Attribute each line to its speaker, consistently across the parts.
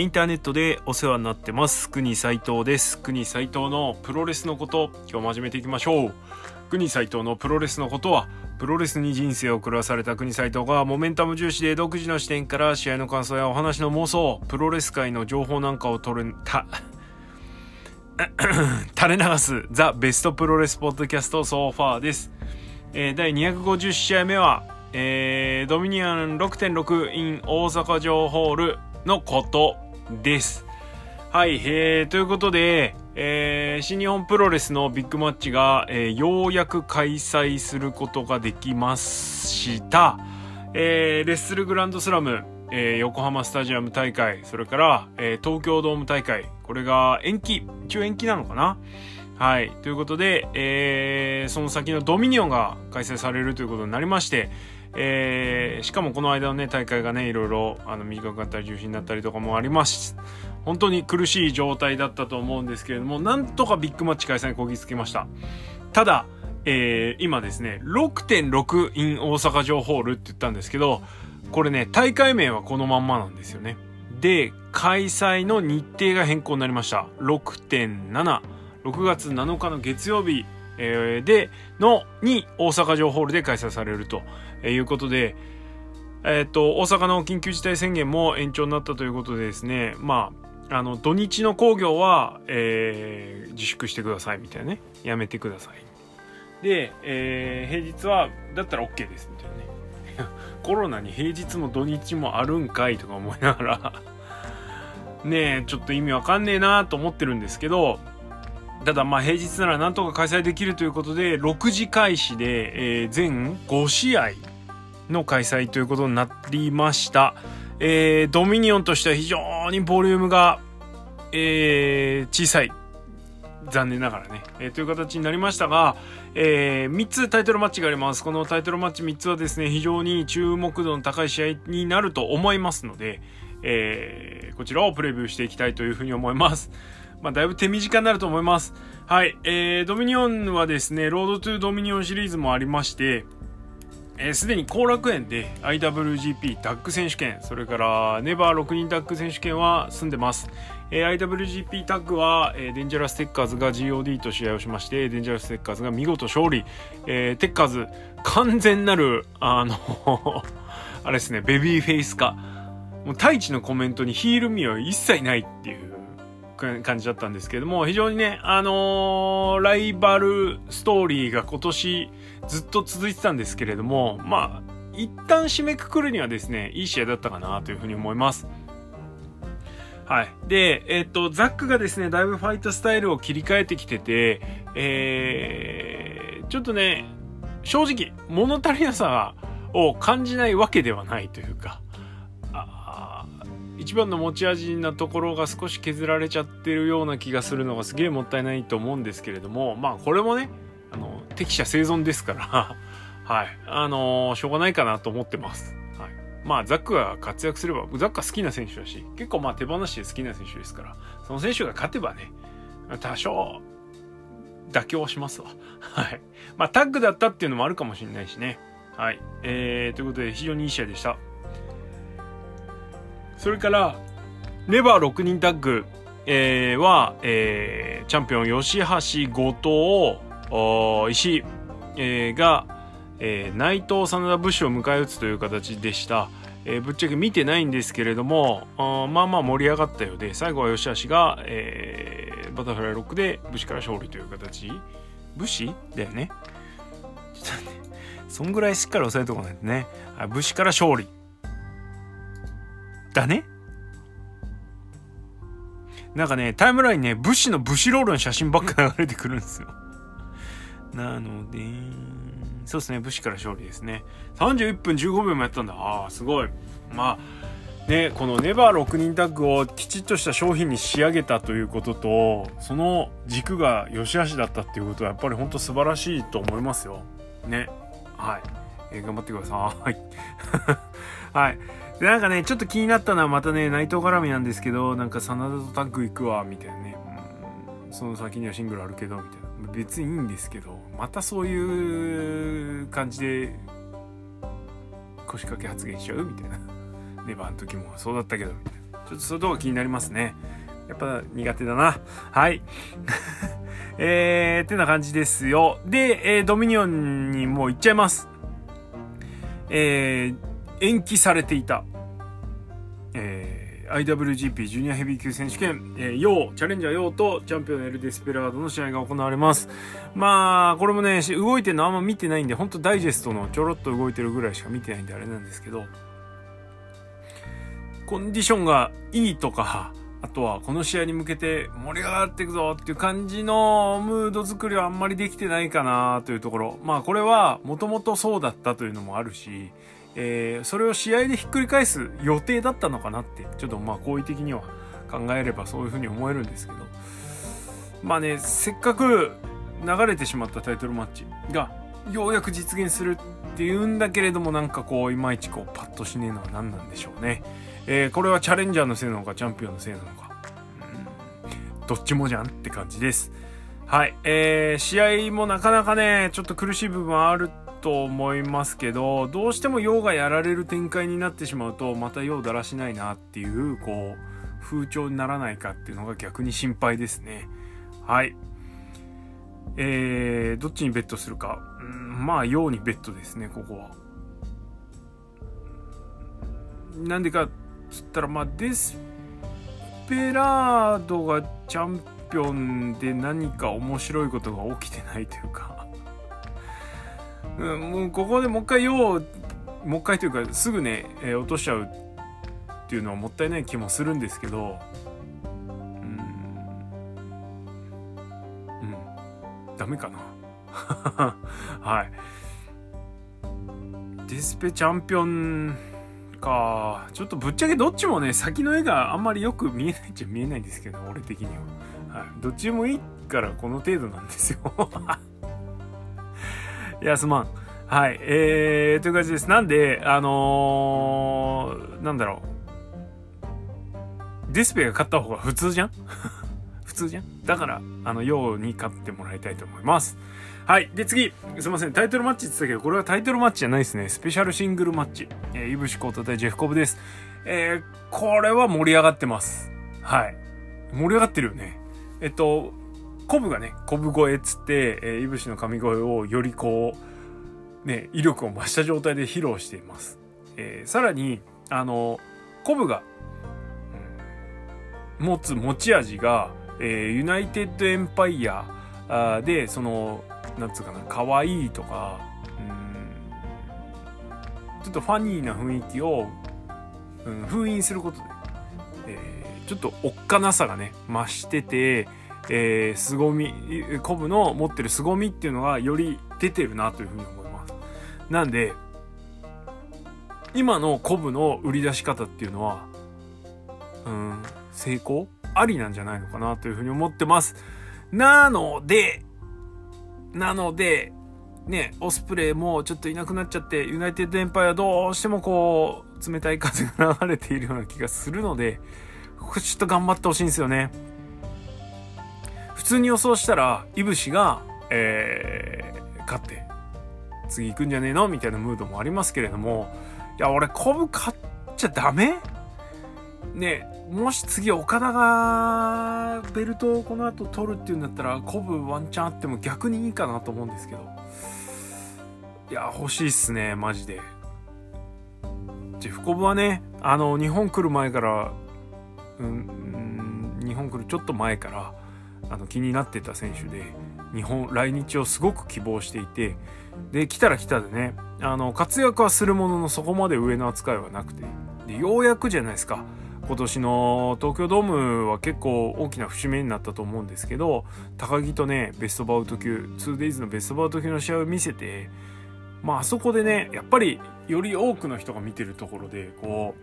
Speaker 1: インターネットでお世話になってます。国斉藤です。国斉藤のプロレスのこと今日も始めていきましょう。国斉藤のプロレスのことはプロレスに人生を狂わされた国斉藤がモメンタム重視で独自の視点から試合の感想やお話の妄想プロレス界の情報なんかを取るた 垂れ流す The Best プロレス Podcast So Far です、えー、第250試合目は、えー、ドミニオン6.6 in 大阪城ホールのこと。です。はい、えー、ということで、えー、新日本プロレスのビッグマッチが、えー、ようやく開催することができました。えー、レッスルグランドスラム、えー、横浜スタジアム大会、それから、えー、東京ドーム大会、これが延期、一応延期なのかな？はい。ということで、えー、その先のドミニオンが開催されるということになりまして、えー、しかもこの間のね、大会がね、いろいろ、あの、短かったり、重心になったりとかもあります。本当に苦しい状態だったと思うんですけれども、なんとかビッグマッチ開催にこぎつけました。ただ、えー、今ですね、6.6 in 大阪城ホールって言ったんですけど、これね、大会名はこのまんまなんですよね。で、開催の日程が変更になりました。6.7、6月7日の月曜日、えー、で、の、に大阪城ホールで開催されるということで、えっ、と、大阪の緊急事態宣言も延長になったということでですね、まあ、あの、土日の工業は、えー、自粛してくださいみたいなね。やめてください。で、えー、平日は、だったら OK ですみたいなね。コロナに平日も土日もあるんかいとか思いながらねえ、ちょっと意味わかんねえなと思ってるんですけど、ただまあ平日ならなんとか開催できるということで、6時開始で、えー、全5試合の開催ということになりました。えー、ドミニオンとしては非常にボリュームが、えー、小さい。残念ながらね、え、という形になりましたが、え、3つタイトルマッチがあります。このタイトルマッチ3つはですね、非常に注目度の高い試合になると思いますので、え、こちらをプレビューしていきたいというふうに思います。まあ、だいぶ手短になると思います。はい。えー、ドミニオンはですね、 Road to Dominion シリーズもありまして、え、すでに後楽園で IWGP タッグ選手権、それから NEVER 6人タッグ選手権は済んでます。えー、IWGP タッグは、えー、デンジャラステッカーズが GOD と試合をしまして、デンジャラステッカーズが見事勝利。えー、テッカーズ、完全なる、あの あれですね、ベビーフェイス化。もう太一のコメントにヒール味は一切ないっていう感じだったんですけども、非常にね、あのー、ライバルストーリーが今年ずっと続いてたんですけれども、まあ、一旦締めくくるにはですね、いい試合だったかなというふうに思います。はい。で、えっ、と、ザックがですね、だいぶファイトスタイルを切り替えてきてて、えー、ちょっとね、正直、物足りなさを感じないわけではないというか、一番の持ち味なところが少し削られちゃってるような気がするのがすげえもったいないと思うんですけれどもまあこれもねあの適者生存ですから はい。あのー、しょうがないかなと思ってます、はい、まあザックが活躍すればザックは好きな選手だし結構まあ手放して好きな選手ですからその選手が勝てばね多少妥協しますわ。はい。まあタッグだったっていうのもあるかもしれないしね。はい。えー、ということで非常にいい試合でした。それから、レバー6人タッグ、えー、は、えー、チャンピオン吉橋、後藤、石井、えー、が、えー、内藤、真田、ブッシュを迎え撃つという形でした。えー、ぶっちゃけ見てないんですけれども、あまあまあ盛り上がったようで、最後は吉橋が、えー、バタフライロックで武士から勝利という形。武士だよね。ちょっとね、そんぐらいしっかり押さえとこないとね。武士から勝利。だね。なんかね、タイムラインね、武士の武士ロールの写真ばっか流れてくるんですよ。なので、そうですね、武士から勝利ですね。31分15秒もやったんだ。ああ、すごい。まあ、ね、このネバー6人タッグをきちっとした商品に仕上げたということと、その軸が良し悪しだったっていうことはやっぱり本当素晴らしいと思いますよ。ね。はい。えー、頑張ってください。はい。で、なんかね、ちょっと気になったのはまたね、内藤絡みなんですけど、なんか真田とタッグ行くわ、みたいなね。その先にはシングルあるけど、みたいな。別にいいんですけど、またそういう感じで、腰掛け発言しちゃう？みたいな。ネバーの時もそうだったけど、みたいな。ちょっとそういうとこ気になりますね。やっぱ苦手だな。はい。えー、ってな感じですよ。で、えー、ドミニオンにもう行っちゃいます。えー、延期されていた、えー、IWGP ジュニアヘビー級選手権、えー、ヨー、チャレンジャーヨーとチャンピオンエル・デスペラードの試合が行われます。まあ、これもね、動いてるのあんま見てないんで、ほんとダイジェストのちょろっと動いてるぐらいしか見てないんであれなんですけど、コンディションがいいとか、あとはこの試合に向けて盛り上がっていくぞっていう感じのムード作りはあんまりできてないかなというところ。まあこれはもともとそうだったというのもあるし、えー、それを試合でひっくり返す予定だったのかなって、ちょっとまあ好意的には考えればそういうふうに思えるんですけど。まあね、せっかく流れてしまったタイトルマッチがようやく実現するっていうんだけれどもなんかこういまいちこうパッとしねえのは何なんでしょうね。えー、これはチャレンジャーのせいなのかチャンピオンのせいなのか、どっちもじゃんって感じですはいえー、試合もなかなかねちょっと苦しい部分はあると思いますけどどうしても陽がやられる展開になってしまうとまた陽だらしないなっていうこう風潮にならないかっていうのが逆に心配ですね。はい。えー、どっちにベットするか、うん、まあ陽にベットですねここは。なんでかっつったらまあデスペラードがチャンピオンで何か面白いことが起きてないというか。うん、もうここでもう一回ようもう一回というかすぐね、えー、落としちゃうっていうのはもったいない気もするんですけどうんうんダメかな はいディスペチャンピオンか。ちょっとぶっちゃけどっちもね、先の絵があんまりよく見えないっちゃ見えないんですけど、俺的には。はい。どっちもいいからこの程度なんですよ。いや、すまん。はい。えー、という感じです。なんで、あのー、なんだろう。ディスペが勝った方が普通じゃん？普通じゃん？だから、あの、ように勝ってもらいたいと思います。はい。で、次。すいません。タイトルマッチって言ったけど、これはタイトルマッチじゃないですね。スペシャルシングルマッチ。えー、イブシコート対ジェフコブです。えー、これは盛り上がってます。はい。盛り上がってるよね。えっと、コブがね、コブ声っつって、えー、イブシの神声をよりこう、ね、威力を増した状態で披露しています。えー、さらに、あの、コブが、うん、持つ持ち味が、えー、ユナイテッドエンパイアで、その、なんつうかな可愛いとかうんちょっとファニーな雰囲気を、うん、封印することで、えー、ちょっとおっかなさがね増してて、えー、凄みコブの持ってる凄みっていうのがより出てるなというふうに思いますなんで今のコブの売り出し方っていうのはうん成功ありなんじゃないのかなというふうに思ってますなのでなので、ね、オスプレイもちょっといなくなっちゃって、ユナイテッドエンパイはどうしてもこう、冷たい風が流れているような気がするので、ここちょっと頑張ってほしいんですよね。普通に予想したら、イブシが、えー、勝って、次行くんじゃねえのみたいなムードもありますけれども、いや、俺、コブ勝っちゃダメ？ねもし次岡田がベルトをこの後取るっていうんだったらコブワンチャンあっても逆にいいかなと思うんですけど。いや欲しいっすねマジで。ジェフコブはねあの日本来る前からうん、日本来るちょっと前からあの気になってた選手で日本来日をすごく希望していてで来たら来たでねあの活躍はするもののそこまで上の扱いはなくてでようやくじゃないですか。今年の東京ドームは結構大きな節目になったと思うんですけど高木とねベストバウト級 2days のベストバウト級の試合を見せてまああそこでねやっぱりより多くの人が見てるところでこ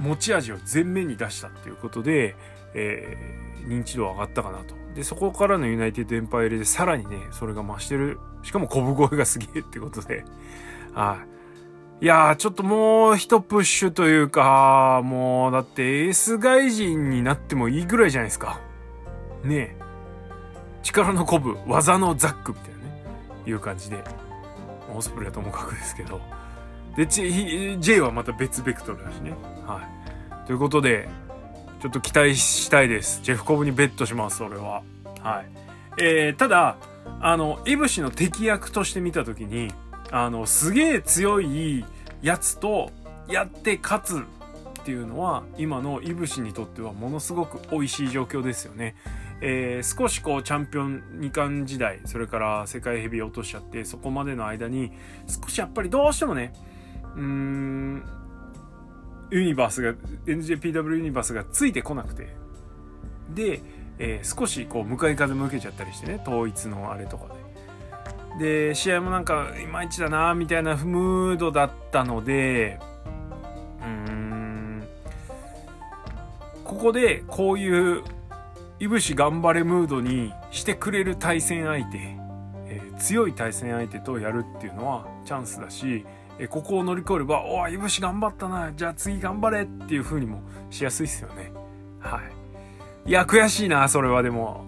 Speaker 1: う持ち味を前面に出したっていうことで、えー、認知度上がったかなと。でそこからのユナイテッドエンパイアでさらにねそれが増してるしかもコブ声がすげえってことではいいやー、ちょっともう一プッシュというか、もう、だってエース外人になってもいいぐらいじゃないですか。ねえ。力の鼓舞、技のザックみたいなね、いう感じで。オスプレイはともかくですけど。で、J はまた別ベクトルだしね。はい。ということでちょっと期待したいです。ジェフコブにベットします俺は。はい。えー、ただあのいぶしの敵役として見た時にあのすげえ強いやつとやって勝つっていうのは今のいぶしにとってはものすごく美味しい状況ですよね。えー、少しこうチャンピオン2冠時代それから世界ヘビ落としちゃってそこまでの間に少しやっぱりどうしてもねうーんユニバースが NJPW ユニバースがついてこなくて。で、えー、少しこう向かい風向けちゃったりしてね統一のあれとかで。で試合もなんかいまいちだなみたいなムードだったのでうん。ここでこういういぶし頑張れムードにしてくれる対戦相手、えー、強い対戦相手とやるっていうのはチャンスだし、え、ここを乗り越えれば「おいいぶし頑張ったなじゃあ次頑張れ」っていう風にもしやすいっすよね。はい。いや悔しいなそれはでも。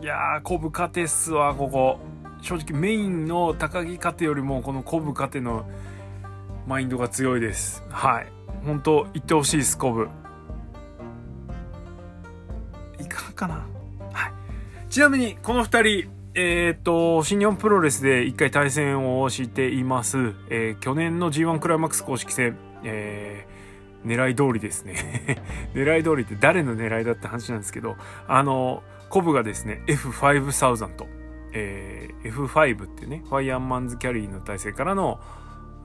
Speaker 1: いやーコブカテっすわここ。正直メインの高木カテよりもこのコブカテのマインドが強いです。はい。本当言ってほしいですコブ。かがかな。はい。ちなみに、この二人、えっ、と、新日本プロレスで一回対戦をしています。えー、去年の G1 クライマックス公式戦、えー、狙い通りですね。狙い通りって誰の狙いだって話なんですけど、あの、コブがですね、F5000、えー、F5 ってね、ファイアーマンズキャリーの体勢からの、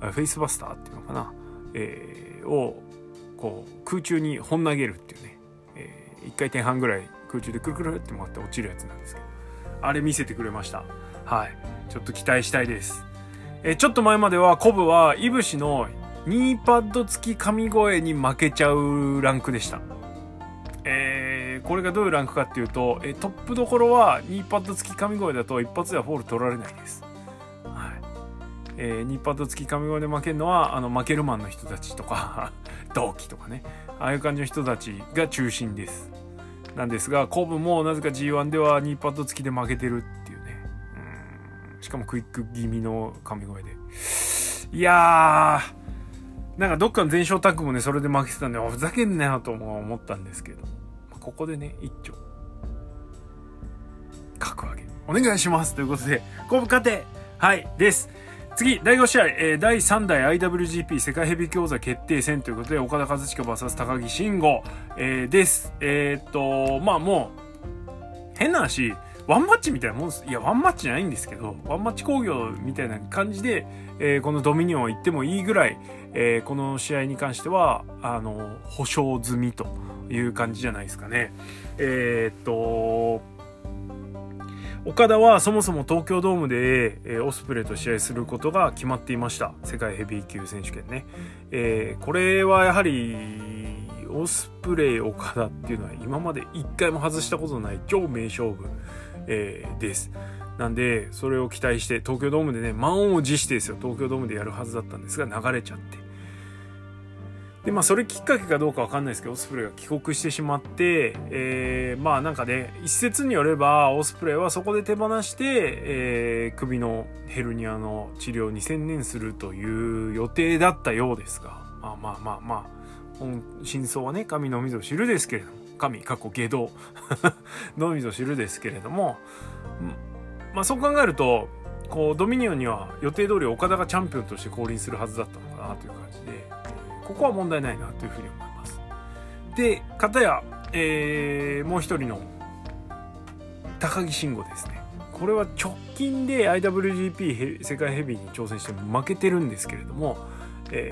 Speaker 1: フェイスバスターっていうのかな、えー、を、こう、空中に本投げるっていうね、えー、1回転半ぐらい空中でくるくるって回って落ちるやつなんですけど。あれ見せてくれましたはいちょっと期待したいですえちょっと前まではコブは飯伏のニーパッド付きカミゴェに負けちゃうランクでしたえー、これがどういうランクかっていうと、えトップどころはニーパッド付きカミゴェだと一発ではフォール取られないです。はい。えー、ニーパッド付きカミゴェで負けるのは、あの、負けるマンの人たちとか同期とかね、ああいう感じの人たちが中心です。なんですが、コブもなぜか G1 ではニーパッド付きで負けてるっていうね。うん。しかもクイック気味の神声で。いやー、なんかどっかの全勝タッグもね、それで負けてたんで、ふざけんなよとも思ったんですけど、ここでね、一丁、格上げ、お願いしますということで、コブ勝てはい、です。次、第5試合、えー、第3代 IWGP 世界ヘビー強座決定戦ということで、岡田和親 VS 高木慎吾、えー、です。えー、っと、まあもう、変な話、ワンマッチみたいなもんです。いや、ワンマッチじゃないんですけど、ワンマッチ工業みたいな感じで、えー、このドミニオン行ってもいいぐらい、えー、この試合に関しては、あの、保証済みという感じじゃないですかね。えー、っと、岡田はそもそも東京ドームで、え、オスプレイと試合することが決まっていました。世界ヘビー級選手権ね、えー、これはやはりオスプレイ岡田っていうのは今まで一回も外したことのない超名勝負、えー、です。なんでそれを期待して東京ドームでね満を持してですよ。東京ドームでやるはずだったんですが流れちゃって。で、まあ、それきっかけかどうかわかんないですけど、オスプレイが帰国してしまって、えー、まあなんかね、一説によれば、オスプレイはそこで手放して、えー、首のヘルニアの治療に専念するという予定だったようですが、まあまあまあまあ、真相はね、神のみぞ知るですけれども、神、過去下道 のみぞ知るですけれども、まあそう考えると、こう、ドミニオンには予定通り岡田がチャンピオンとして降臨するはずだったのかなという感じで、ここは問題ないなというふうに思います。で、かたや、えー、もう一人の高木慎吾ですね。これは直近で IWGP 世界ヘビーに挑戦して負けてるんですけれども、え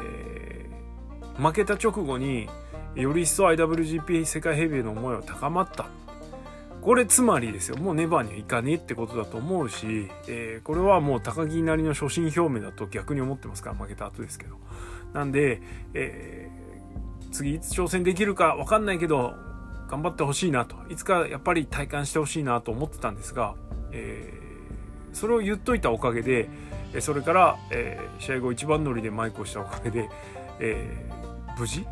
Speaker 1: ー、負けた直後により一層 IWGP 世界ヘビーの思いは高まったこれつまりですよもうネバーにはいかねえってことだと思うし、えー、これはもう高木なりの初心表明だと逆に思ってますから負けた後ですけどなんで、えー、次いつ挑戦できるかわかんないけど、頑張ってほしいなと。いつかやっぱり体感してほしいなと思ってたんですが、えー、それを言っといたおかげで、それから、えー、試合後一番乗りでマイクをしたおかげで、えー、無事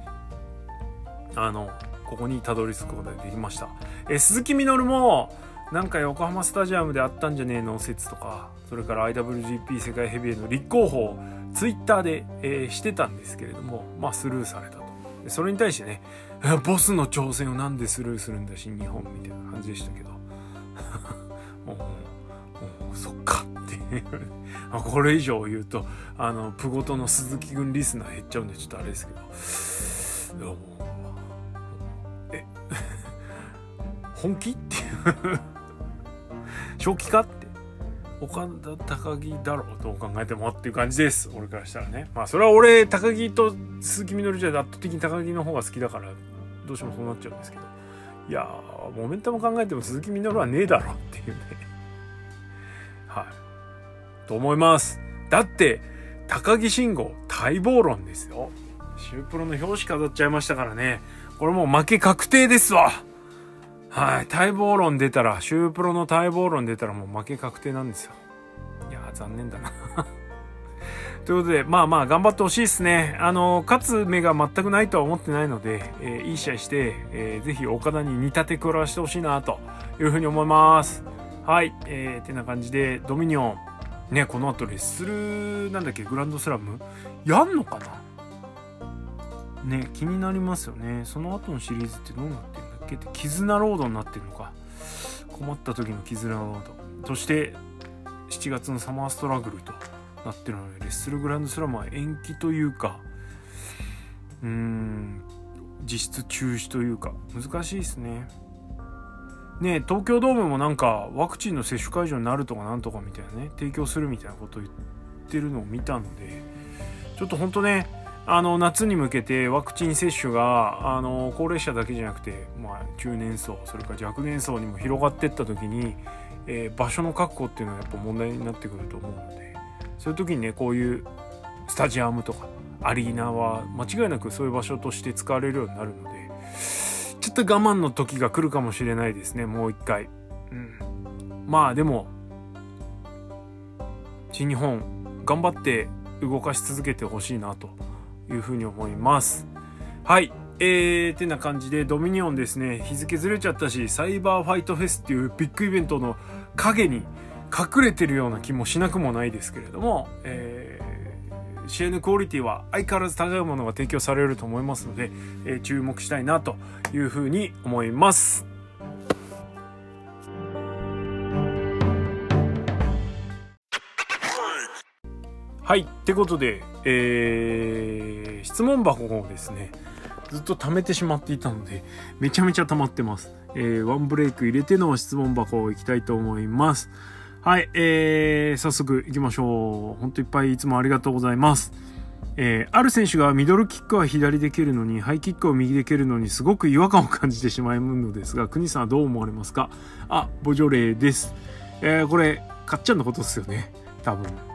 Speaker 1: あの、ここにたどり着くことができました。えー、鈴木みのるも、なんか横浜スタジアムであったんじゃねえの説とか、それから IWGP 世界ヘビーへの立候補をツイッターで、えー、してたんですけれども、まあ、スルーされたと。それに対してね、ボスの挑戦をなんでスルーするんだ新日本みたいな感じでしたけど。もう、もうそっかって これ以上言うと、あの、プゴトの鈴木軍リスナー減っちゃうんでちょっとあれですけどどう。もえ、本気？っていう正気かって。岡田高木だろうと考えてもっていう感じです。俺からしたらね。まあそれは俺高木と鈴木みのるじゃ圧倒的に高木の方が好きだからどうしてもそうなっちゃうんですけど。いやーモメンタム考えても鈴木みのるはねえだろっていうね。はい。と思います。だって高木慎吾待望論ですよ。シュープロの表紙飾っちゃいましたからね。これもう負け確定ですわ。はい。待望論出たら、シュープロの待望論出たらもう負け確定なんですよ。いや残念だな ということで、まあまあ頑張ってほしいですね。あの、勝つ目が全くないとは思ってないので、えー、いい試合して、えー、ぜひ岡田に似立て食らわしてほしいな、というふうに思います。はい。えー、てな感じで、ドミニオン、ね、この後レッスル、なんだっけ、グランドスラム？やんのかな？ね、気になりますよね。その後のシリーズってどうなってる？けて絆ロードになってるのか。困った時の絆ロード。そして7月のサマーストラグルとなってるのでレッスルグランドスラムは延期というかうーん実質中止というか難しいですね。ね東京ドームもなんかワクチンの接種会場になるとかなんとかみたいなね提供するみたいなことを言ってるのを見たのでちょっとほんとねあの夏に向けてワクチン接種があの高齢者だけじゃなくて、まあ、中年層それから若年層にも広がっていった時に、えー、場所の確保っていうのはやっぱ問題になってくると思うのでそういう時にねこういうスタジアムとかアリーナは間違いなくそういう場所として使われるようになるのでちょっと我慢の時が来るかもしれないですねもう一回。うん、まあでも新日本頑張って動かし続けてほしいなというふうに思います。はい。えー、てな感じでドミニオンですね、日付ずれちゃったし、サイバーファイトフェスっていうビッグイベントの影に隠れてるような気もしなくもないですけれども、えー、試合のクオリティは相変わらず高いものが提供されると思いますので、えー、注目したいなというふうに思います。はい。ってことで、えー、質問箱をですね、ずっと貯めてしまっていたので、めちゃめちゃ溜まってます。えー、ワンブレイク入れての質問箱を行きたいと思います。はい、えー、早速行きましょう。ほんといっぱいいつもありがとうございます。えー、ある選手がミドルキックは左で蹴るのに、ハイキックを右で蹴るのにすごく違和感を感じてしまうのですが、国さんはどう思われますか？あ、ボジョレーです。えー、これ、かっちゃんのことですよね。多分。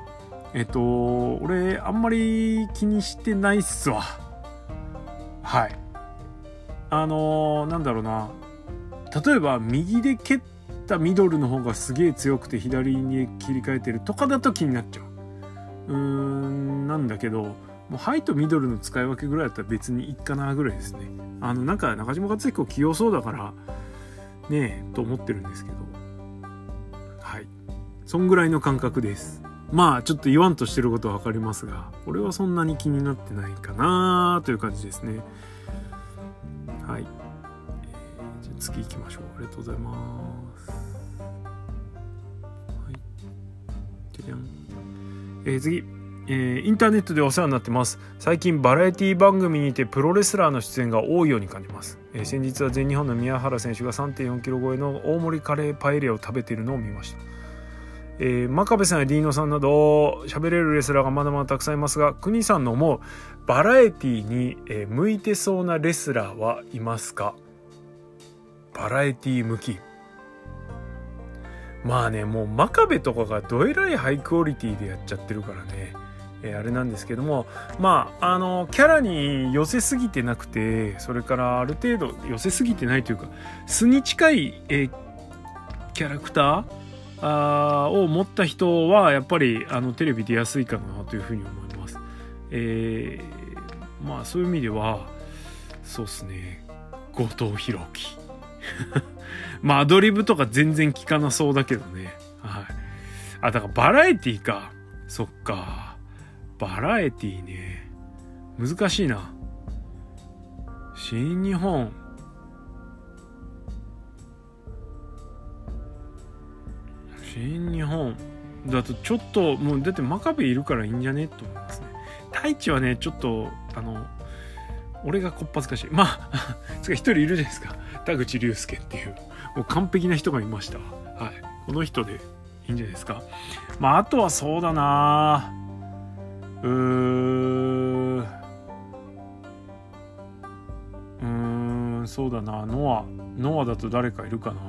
Speaker 1: えっと、俺、あんまり気にしてないっすわ。はい。あのー、なんだろうな。例えば、右で蹴ったミドルの方がすげえ強くて左に切り替えてるとかだと気になっちゃう。うーん、なんだけど、もうハイとミドルの使い分けぐらいだったら別にいいかなぐらいですね。あの、なんか中島克彦器用そうだから、ねえ、と思ってるんですけど。はい。そんぐらいの感覚です。まあちょっと言わんとしてることは分かりますが俺はそんなに気になってないかなという感じですね。はい、えー、じゃあ次行きましょう。ありがとうございます。はい。じゃじゃん。えー、次。えー、インターネットでお世話になってます。最近バラエティ番組にてプロレスラーの出演が多いように感じます、えー、先日は全日本の宮原選手が3 4キロ超えの大盛りカレーパエリアを食べているのを見ました。えー、真壁さんやリーノさんなど喋れるレスラーがまだまだたくさんいますが国さんの思うバラエティに、え、向いてそうなレスラーはいますか？バラエティ向き。まあねもう真壁とかがどえらいハイクオリティでやっちゃってるからね、えー、あれなんですけどもまああのキャラに寄せすぎてなくてそれからある程度寄せすぎてないというか素に近い、えー、キャラクターあを持った人はやっぱりあのテレビ出やすいかなというふうに思います。えー、まあそういう意味ではそうっすね。後藤弘樹。まあアドリブとか全然効かなそうだけどね。はい。あだからバラエティーか。そっか。バラエティーね。難しいな。新日本。新日本。だとちょっともうだって真壁いるからいいんじゃね？と思いますね。太一はねちょっとあの俺がこっぱずかしい。まあ 一人いるじゃないですか。田口竜介っていう。もう完璧な人がいました。はい。この人でいいんじゃないですか。まああとはそうだな。うーうーんそうだな。ノア。ノアだと誰かいるかな。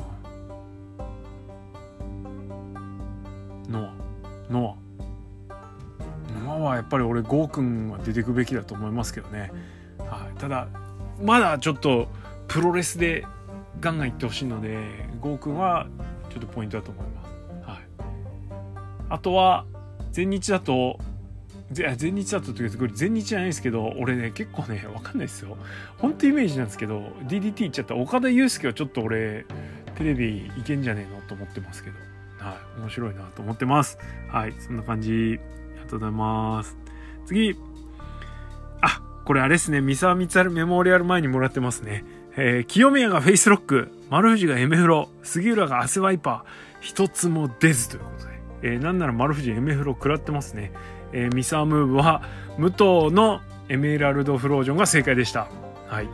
Speaker 1: ノア。ノア。ノアはやっぱり俺ゴーくんは出てくべきだと思いますけどね、はい、ただまだちょっとプロレスでガンガンいってほしいのでゴーくんはちょっとポイントだと思います、はい、あとは全日だと全日だとというかこれ全日じゃないですけど俺ね結構ね分かんないですよ。本当イメージなんですけど DDT 行っちゃった岡田祐介はちょっと俺テレビいけんじゃねえのと思ってますけど。はい。面白いなと思ってます。はい。そんな感じ。ありがとうございます。次。あこれあれですね。三沢光晴メモリアル前にもらってますね。えー、清宮がフェイスロック。丸藤がエメフロ。杉浦が汗ワイパー。一つも出ずということで、えー、なんなら丸藤エメフロ食らってますね。えー、ミサームーブは武藤のエメラルドフロージョンが正解でした。はい。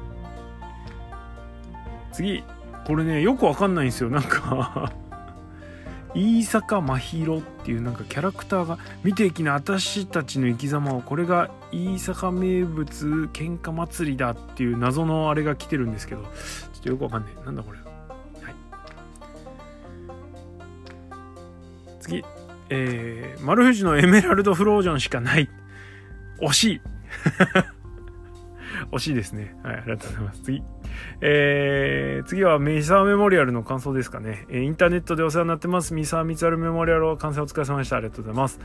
Speaker 1: 次。これね、よくわかんないんですよ。なんか飯坂真宙っていうなんかキャラクターが見ていきな私たちの生き様をこれが飯坂名物喧嘩祭りだっていう謎のあれが来てるんですけどちょっとよくわかんないなんだこれはい次えー、丸藤のエメラルドフロージョンしかない。惜しい。惜しいですね。はい、ありがとうございます。次。えー、次はミサーメモリアルの感想ですかね。え、インターネットでお世話になってます。ミサーミツアルメモリアルは完成お疲れ様でした。ありがとうございます。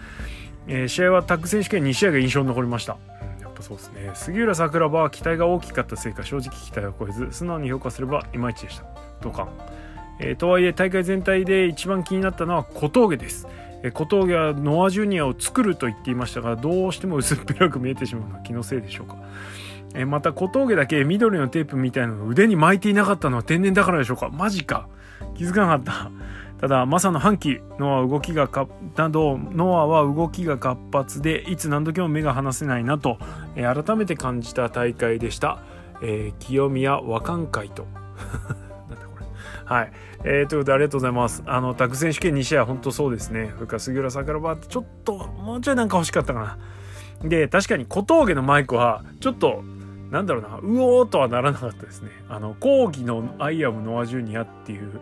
Speaker 1: えー、試合はタッグ選手権2試合が印象に残りました。やっぱそうですね。杉浦桜庭は期待が大きかったせいか、正直期待を超えず、素直に評価すればいまいちでした。同感。えー、とはいえ、大会全体で一番気になったのは小峠です。え小峠はノア・ジュニアを作ると言っていましたがどうしても薄っぺらく見えてしまうのは気のせいでしょうかまた小峠だけ緑のテープみたいなのを腕に巻いていなかったのは天然だからでしょうか？マジか気づかなかった ただマサの反旗ノアは動きがかなどノアは動きが活発でいつ何時も目が離せないなと、え改めて感じた大会でした、えー、清宮和漢会と なんだこれはい。えー、ということでありがとうございます。あの、タグ選手権2試合、本当そうですね。それから杉浦桜庭ってちょっと、もうちょいなんか欲しかったかな。で、確かに小峠のマイクは、ちょっと、なんだろうな、うおーとはならなかったですね。あの、講義のアイアムノアジュニアっていう、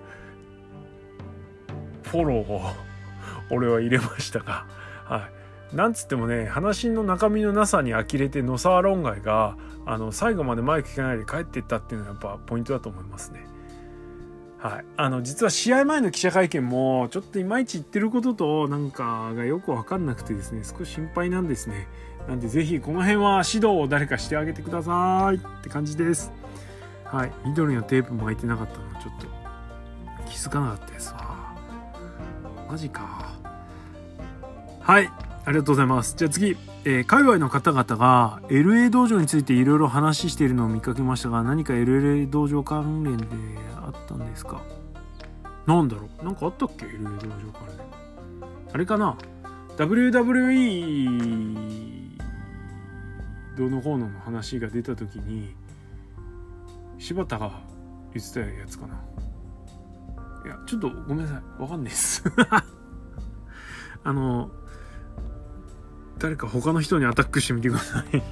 Speaker 1: フォローを 俺は入れましたが、はい。なんつってもね、話の中身のなさに呆れて野沢論外が、あの、最後までマイク聞かないで帰っていったっていうのはやっぱポイントだと思いますね。はい、あの実は試合前の記者会見もちょっといまいち言ってることとなんかがよく分かんなくてですね少し心配なんですねなんでぜひこの辺は指導を誰かしてあげてくださいって感じです。はい。緑のテープ巻いてなかったのちょっと。気づかなかったですわ。マジか。はい。ありがとうございます。じゃあ次。えー、海外の方々が LA 道場についていろいろ話しているのを見かけましたが何か LA 道場関連であったんですか？なんだろう。なんかあったっけ？LA 道場関連。あれかな？WWE どの方の話が出た時に柴田が言ってたやつかな。いやちょっとごめんなさい。わかんないです。あの誰か他の人にアタックしてみてください。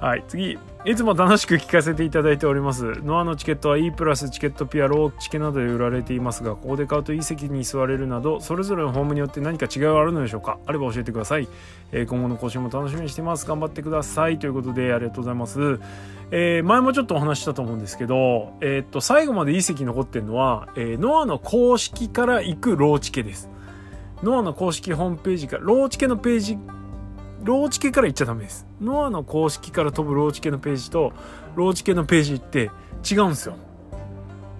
Speaker 1: はい、次。いつも楽しく聞かせていただいております。ノアのチケットは E プラスチケットピアローチケなどで売られていますが、ここで買うといい席に座れるなど、それぞれのホームによって何か違いはあるのでしょうか？あれば教えてください。えー、今後の更新も楽しみにしてます。頑張ってください。ということで、ありがとうございます。えー、前もちょっとお話したと思うんですけど、えー、っと、最後までいい席残ってるのは、えノアの公式から行くローチケです。ノアの公式ホームページから、ローチケのページ、ローチケから行っちゃダメです。ノアの公式から飛ぶローチケのページと、ローチケのページって違うんですよ。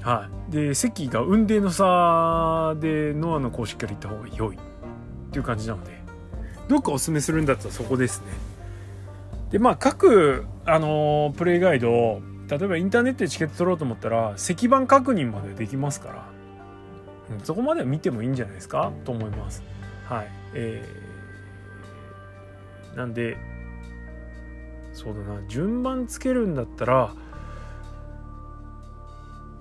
Speaker 1: はい。で、席が運転の差でノアの公式から行った方が良いっていう感じなので、どっかおすすめするんだったらそこですね。でまあ各、あのプレイガイド例えばインターネットでチケット取ろうと思ったら石板確認までできますから、うんそこまでは見てもいいんじゃないですか？と思いますはいえー、なんでそうだな順番つけるんだったら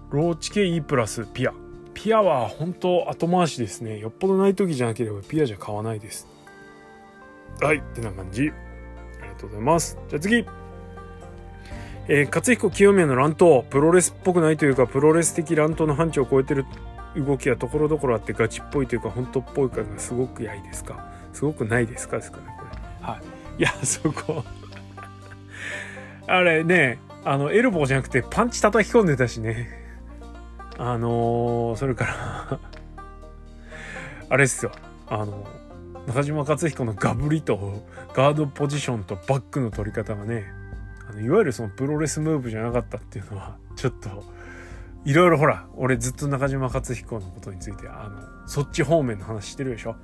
Speaker 1: ローチ系 E プラスピア。ピアは本当後回しですね。よっぽどない時じゃなければピアじゃ買わないです。はいってな感じ。ありがとうございます。じゃあ次。えー、勝彦清宮の乱闘。プロレスっぽくないというかプロレス的乱闘の範疇を超えてる動きはところどころあってガチっぽいというか本当っぽい感がすごくやいですか？すごくないですか？ですかね。はい。いやそこ。あれねあのエルボーじゃなくてパンチ叩き込んでたしね。あのーそれからあれっすよ。あの中島克彦のガブリとガードポジションとバックの取り方がねあのいわゆるそのプロレスムーブじゃなかったっていうのはちょっといろいろほら俺ずっと中島克彦のことについてあのそっち方面の話してるでしょ。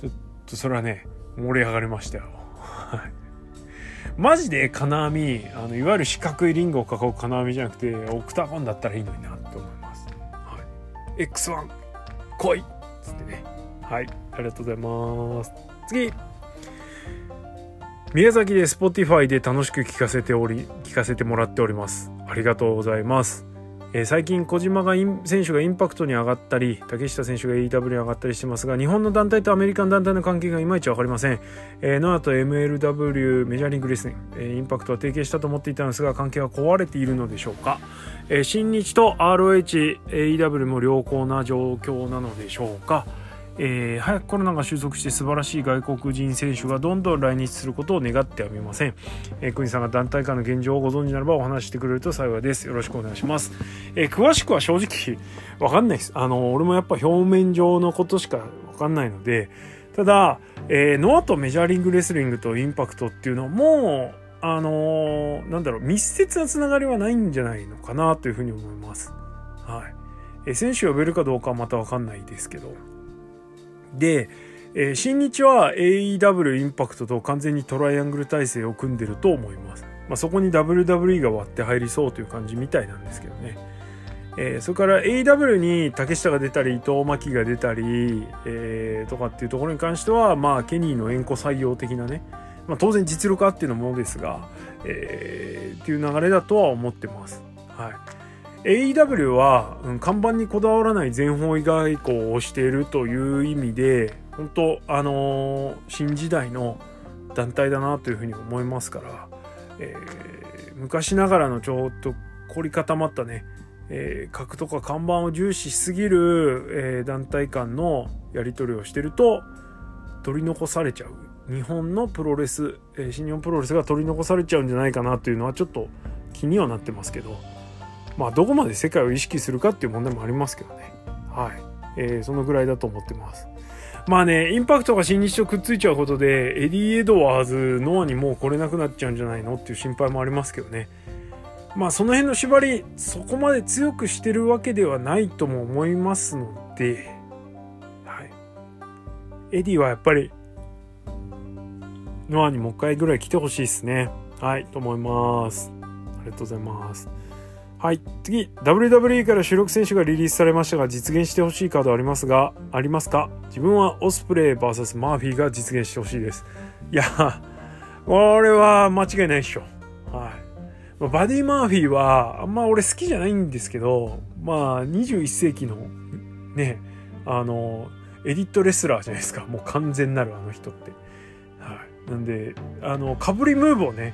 Speaker 1: ちょっとそれはね盛り上がりましたよ。はい。マジで金網あのいわゆる四角いリングを囲う金網じゃなくてオクタゴンだったらいいのになって思います、はい、X1 来い！っつってね。はい。ありがとうございます。次！宮崎で Spotify で楽しく聞かせており聞かせてもらっております。ありがとうございます。えー最近小島が選手がインパクトに上がったり竹下選手が AEW に上がったりしてますが日本の団体とアメリカの団体の関係がいまいち分かりません、えー、ノアと MLW メジャーリングレスリング、えインパクトは提携したと思っていたんですが関係は壊れているのでしょうか、えー新日と ROHAEW も良好な状況なのでしょうか。えー早くコロナが収束して素晴らしい外国人選手がどんどん来日することを願ってはみません、えー、国さんが団体間の現状をご存知ならばお話してくれると幸いです。よろしくお願いします、えー詳しくは正直わかんないです。あの俺もやっぱ表面上のことしかわかんないので。ただ、えーノアとメジャーリングレスリングとインパクトっていうのもあのーなんだろう密接なつながりはないんじゃないのかなというふうに思います。はい。えー選手を呼べるかどうかはまたわかんないですけど。で、えー新日は AEW インパクトと完全にトライアングル体制を組んでると思います。まあ、そこに WWE が割って入りそうという感じみたいなんですけどね。えーそれから AEW に竹下が出たり伊藤真希が出たり、えーとかっていうところに関しては、まあ、ケニーの縁故採用的なね、まあ、当然実力あってのものですが、えーっていう流れだとは思ってます。はい AEW は、うん看板にこだわらない全方位外交をしているという意味で本当あのー新時代の団体だなというふうに思いますから、えー昔ながらのちょっと凝り固まったね、えー格とか看板を重視しすぎる、えー団体間のやり取りをしてると取り残されちゃう日本のプロレス、えー新日本プロレスが取り残されちゃうんじゃないかなというのはちょっと気にはなってますけど。まあどこまで世界を意識するかっていう問題もありますけどね。はい。えーそのぐらいだと思ってます。まあね、インパクトが新日とくっついちゃうことで、エディ・エドワーズ、ノアにもう来れなくなっちゃうんじゃないのっていう心配もありますけどね。まあその辺の縛り、そこまで強くしてるわけではないとも思いますので、はい。エディはやっぱり、ノアにもう一回ぐらい来てほしいですね。はい、と思います。ありがとうございます。はい。次、WWE から主力選手がリリースされましたが、実現してほしいカードありますが、ありますか？自分はオスプレイ VS マーフィーが実現してほしいです。いや、これは間違いないっしょ。はい。まあバディ・マーフィーは、あんま俺好きじゃないんですけど、まあ、21世紀の、ね、あの、エディットレスラーじゃないですか。もう完全なるあの人って。はい。なんで、あの、かぶりムーブをね、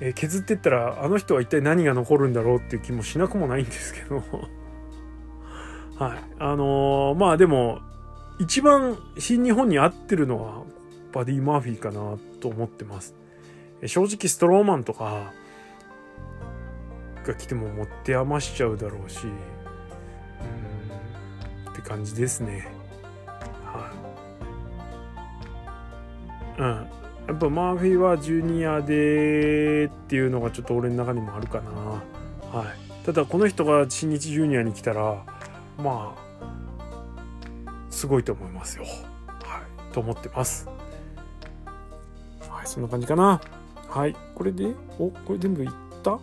Speaker 1: えー削ってったらあの人は一体何が残るんだろうっていう気もしなくもないんですけど。はい。あのーまあでも一番新日本に合ってるのはバディ・マーフィーかなと思ってます。え正直ストローマンとかが来ても持って余しちゃうだろうしうんって感じですね。はい。うん。やっぱマーフィーはジュニアでっていうのがちょっと俺の中にもあるかな。はい。ただこの人が新日ジュニアに来たら、まあ、すごいと思いますよ。はい。と思ってます。はい、そんな感じかな。はいこれでおこれ全部いった？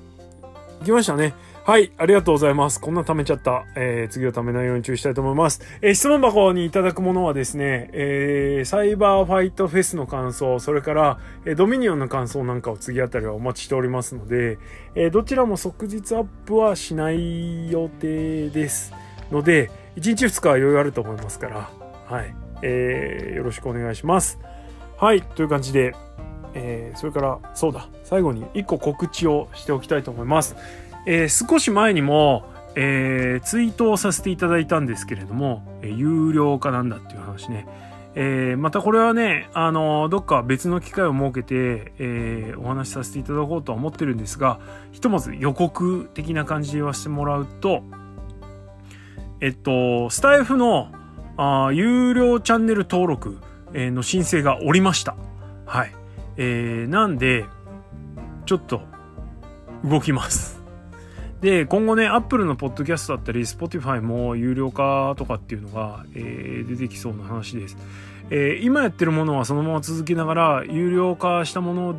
Speaker 1: いきましたねはい、ありがとうございます。こんな貯めちゃった。えー、次は貯めないように注意したいと思います。えー、質問箱にいただくものはですね、えー、サイバーファイトフェスの感想、それから、えー、ドミニオンの感想なんかを次あたりはお待ちしておりますので、えー、どちらも即日アップはしない予定ですので、1日2日は余裕あると思いますから、はい、えー、よろしくお願いします。はい、という感じで、えー、それから、そうだ、最後に1個告知をしておきたいと思います。えー、少し前にも、えー、ツイートをさせていただいたんですけれども、えー、有料化なんだっていう話ね。えー、またこれはね、あの、どっか別の機会を設けて、えー、お話しさせていただこうとは思ってるんですが、ひとまず予告的な感じで言わせてもらうと、えっと、スタイフのあ有料チャンネル登録、えー、の申請がおりました。はい。えー、なんで、ちょっと動きます。で、今後ね、Apple のポッドキャストだったり、Spotify も有料化とかっていうのが、えー、出てきそうな話です。えー、今やってるものはそのまま続きながら、有料化したもの、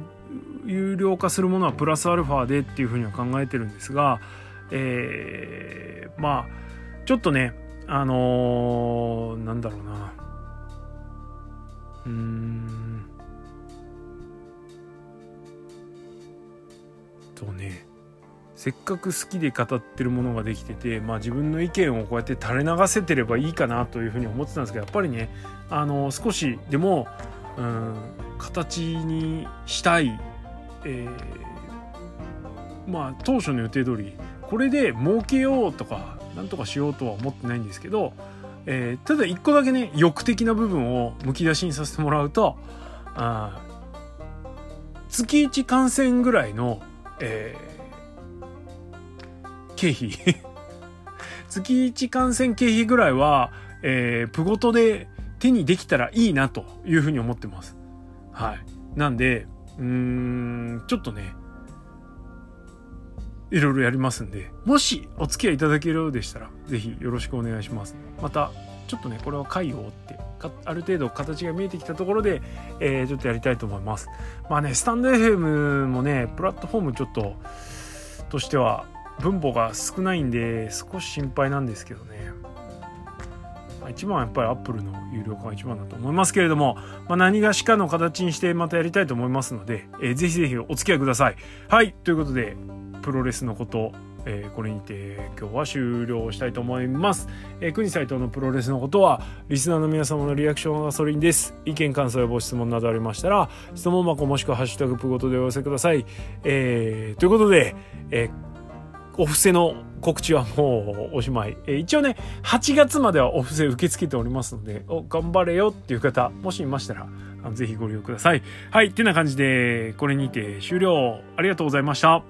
Speaker 1: 有料化するものはプラスアルファでっていうふうには考えてるんですが、えー、まあ、ちょっとね、あのー、なんだろうな。うーん。とね、せっかく好きで語ってるものができてて、まあ、自分の意見をこうやって垂れ流せてればいいかなというふうに思ってたんですけどやっぱりねあの少しでも、うん、形にしたい、えー、まあ当初の予定通りこれで儲けようとかなんとかしようとは思ってないんですけど、えー、ただ一個だけね欲的な部分をむき出しにさせてもらうとあ月1感染ぐらいの、えー経費 月1観戦経費ぐらいは、えー、プゴトで手にできたらいいなというふうに思ってます。はい。なんで、うーん、ちょっとね、いろいろやりますんで、もしお付き合いいただけるようでしたら、ぜひよろしくお願いします。また、ちょっとね、これは回を追って、ある程度形が見えてきたところで、えー、ちょっとやりたいと思います。まあね、スタンド FM もね、プラットフォームちょっと、としては、分母が少ないんで少し心配なんですけどね一番はやっぱりアップルの有料化が一番だと思いますけれども、まあ、何がしかの形にしてまたやりたいと思いますので、えー、ぜひぜひお付き合いください。はいということでプロレスのことえー、これにて今日は終了したいと思います。えー、国斎藤のプロレスのことは、リスナーの皆様のリアクションガソリンです。意見、感想やご質問などありましたら、質問箱もしくはハッシュタグプごとでお寄せください。えー、ということで、えーお布施の告知はもうおしまい。えー、一応ね、8月まではお布施受け付けておりますので、お、頑張れよっていう方、もしいましたら、あのぜひご利用ください。はい、ってな感じで、これにて終了。ありがとうございました。